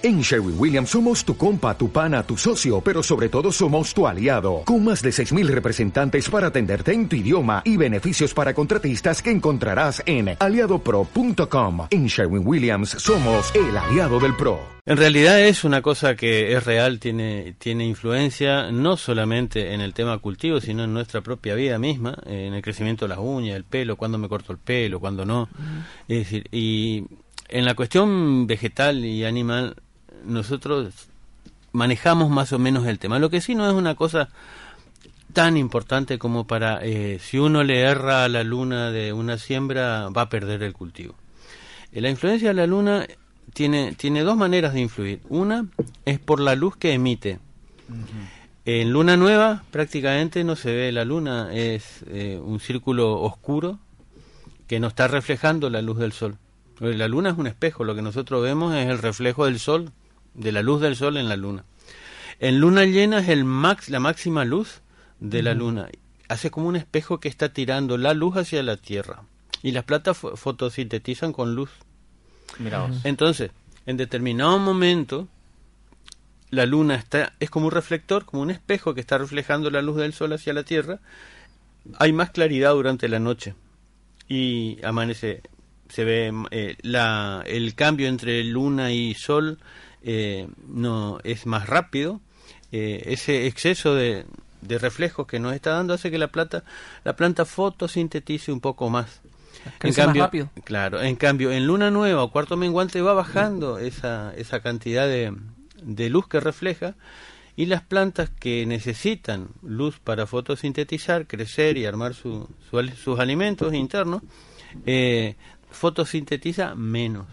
En Sherwin Williams somos tu compa, tu pana, tu socio, pero sobre todo somos tu aliado, con más de 6.000 representantes para atenderte en tu idioma y beneficios para contratistas que encontrarás en aliadopro.com. En Sherwin Williams somos el aliado del PRO. En realidad es una cosa que es real, tiene, tiene influencia no solamente en el tema cultivo, sino en nuestra propia vida misma, en el crecimiento de las uñas, el pelo, cuándo me corto el pelo, cuándo no. Es decir, y en la cuestión vegetal y animal, nosotros manejamos más o menos el tema. Lo que sí no es una cosa tan importante como para, eh, si uno le erra a la luna de una siembra, va a perder el cultivo. Eh, la influencia de la luna tiene, tiene dos maneras de influir. Una es por la luz que emite. En luna nueva prácticamente no se ve la luna, es eh, un círculo oscuro que no está reflejando la luz del sol. La luna es un espejo, lo que nosotros vemos es el reflejo del sol de la luz del sol en la luna. En luna llena es el max, la máxima luz de la luna. Hace como un espejo que está tirando la luz hacia la Tierra. Y las plantas fotosintetizan con luz. Entonces, en determinado momento, la luna está, es como un reflector, como un espejo que está reflejando la luz del sol hacia la Tierra. Hay más claridad durante la noche. Y amanece, se ve eh, la, el cambio entre luna y sol eh, no es más rápido. Eh, ese exceso de, de, reflejos que nos está dando hace que la planta la planta fotosintetice un poco más. En cambio, más rápido. claro, en cambio en luna nueva o cuarto menguante va bajando esa, esa cantidad de, de luz que refleja y las plantas que necesitan luz para fotosintetizar, crecer y armar su, sus alimentos internos, eh, fotosintetiza menos.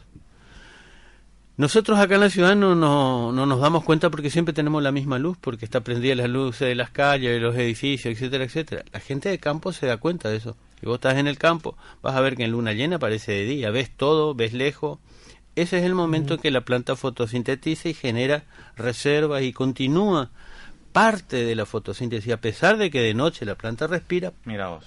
Nosotros acá en la ciudad no, no, nos damos cuenta porque siempre tenemos la misma luz, porque está prendida las luces de las calles, de los edificios, etcétera, etcétera. La gente de campo se da cuenta de eso. Si vos estás en el campo, vas a ver que en luna llena parece de día, ves todo, ves lejos. Ese es el momento en que la planta fotosintetiza y genera reservas y continúa parte de la fotosíntesis. A pesar de que de noche la planta respira,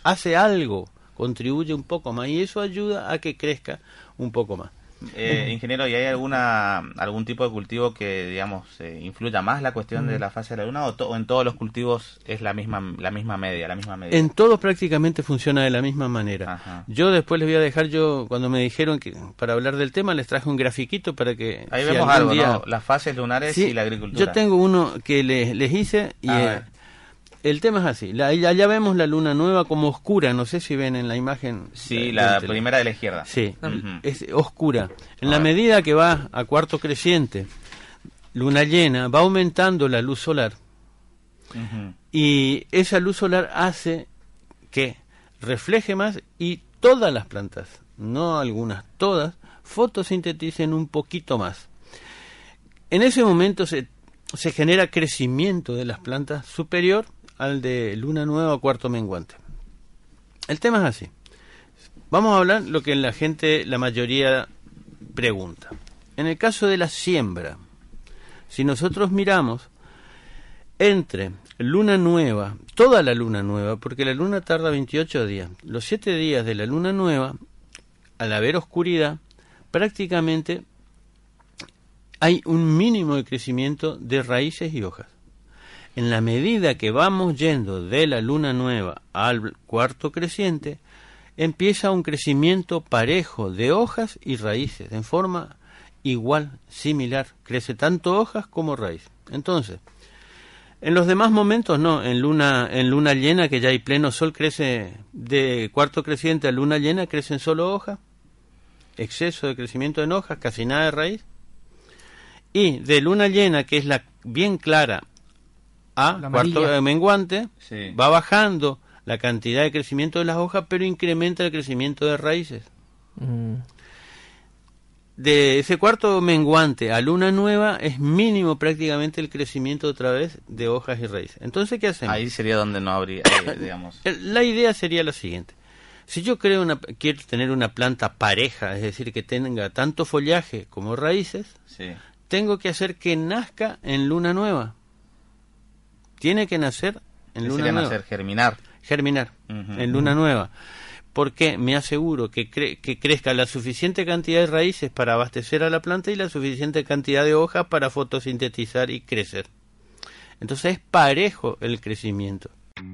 hace algo, contribuye un poco más y eso ayuda a que crezca un poco más. Eh, ingeniero, ¿y hay alguna algún tipo de cultivo que, digamos, eh, influya más la cuestión de la fase de la luna o, en todos los cultivos es la misma la misma media, la misma media? En todos prácticamente funciona de la misma manera. Yo después les voy a dejar, yo cuando me dijeron que para hablar del tema les traje un grafiquito para que... Ahí vemos algo, ¿no? Las fases lunares y la agricultura. Yo tengo uno que les, les hice y... El tema es así, la, allá vemos la luna nueva como oscura, no sé si ven en la imagen. Sí, la primera de la izquierda. Sí, es oscura. En la medida que va a cuarto creciente, luna llena, va aumentando la luz solar. Y esa luz solar hace que refleje más y todas las plantas, no algunas, todas, fotosinteticen un poquito más. En ese momento se, se genera crecimiento de las plantas superior al de luna nueva o cuarto menguante. El tema es así. Vamos a hablar lo que la gente, la mayoría pregunta. En el caso de la siembra, si nosotros miramos entre luna nueva, toda la luna nueva, porque la luna tarda 28 días, los 7 días de la luna nueva, al haber oscuridad, prácticamente hay un mínimo de crecimiento de raíces y hojas en la medida que vamos yendo de la luna nueva al cuarto creciente, empieza un crecimiento parejo de hojas y raíces, en forma igual, similar. Crece tanto hojas como raíz. Entonces, en los demás momentos no, en luna, en luna llena, que ya hay pleno sol, crece de cuarto creciente a luna llena, crecen solo hojas, exceso de crecimiento en hojas, casi nada de raíz. Y de luna llena, que es la bien clara, a cuarto menguante, va bajando la cantidad de crecimiento de las hojas, pero incrementa el crecimiento de raíces. Mm. De ese cuarto menguante a luna nueva es mínimo prácticamente el crecimiento otra vez de hojas y raíces. Entonces, ¿qué hacemos? Ahí sería donde no habría, eh, digamos. La idea sería la siguiente. Si yo creo una, quiero tener una planta pareja, es decir, que tenga tanto follaje como raíces, tengo que hacer que nazca en luna nueva tiene que nacer en luna nueva. nacer, germinar. Germinar, en luna nueva. porque me aseguro que, que crezca la suficiente cantidad de raíces para abastecer a la planta y la suficiente cantidad de hojas para fotosintetizar y crecer. Entonces es parejo el crecimiento.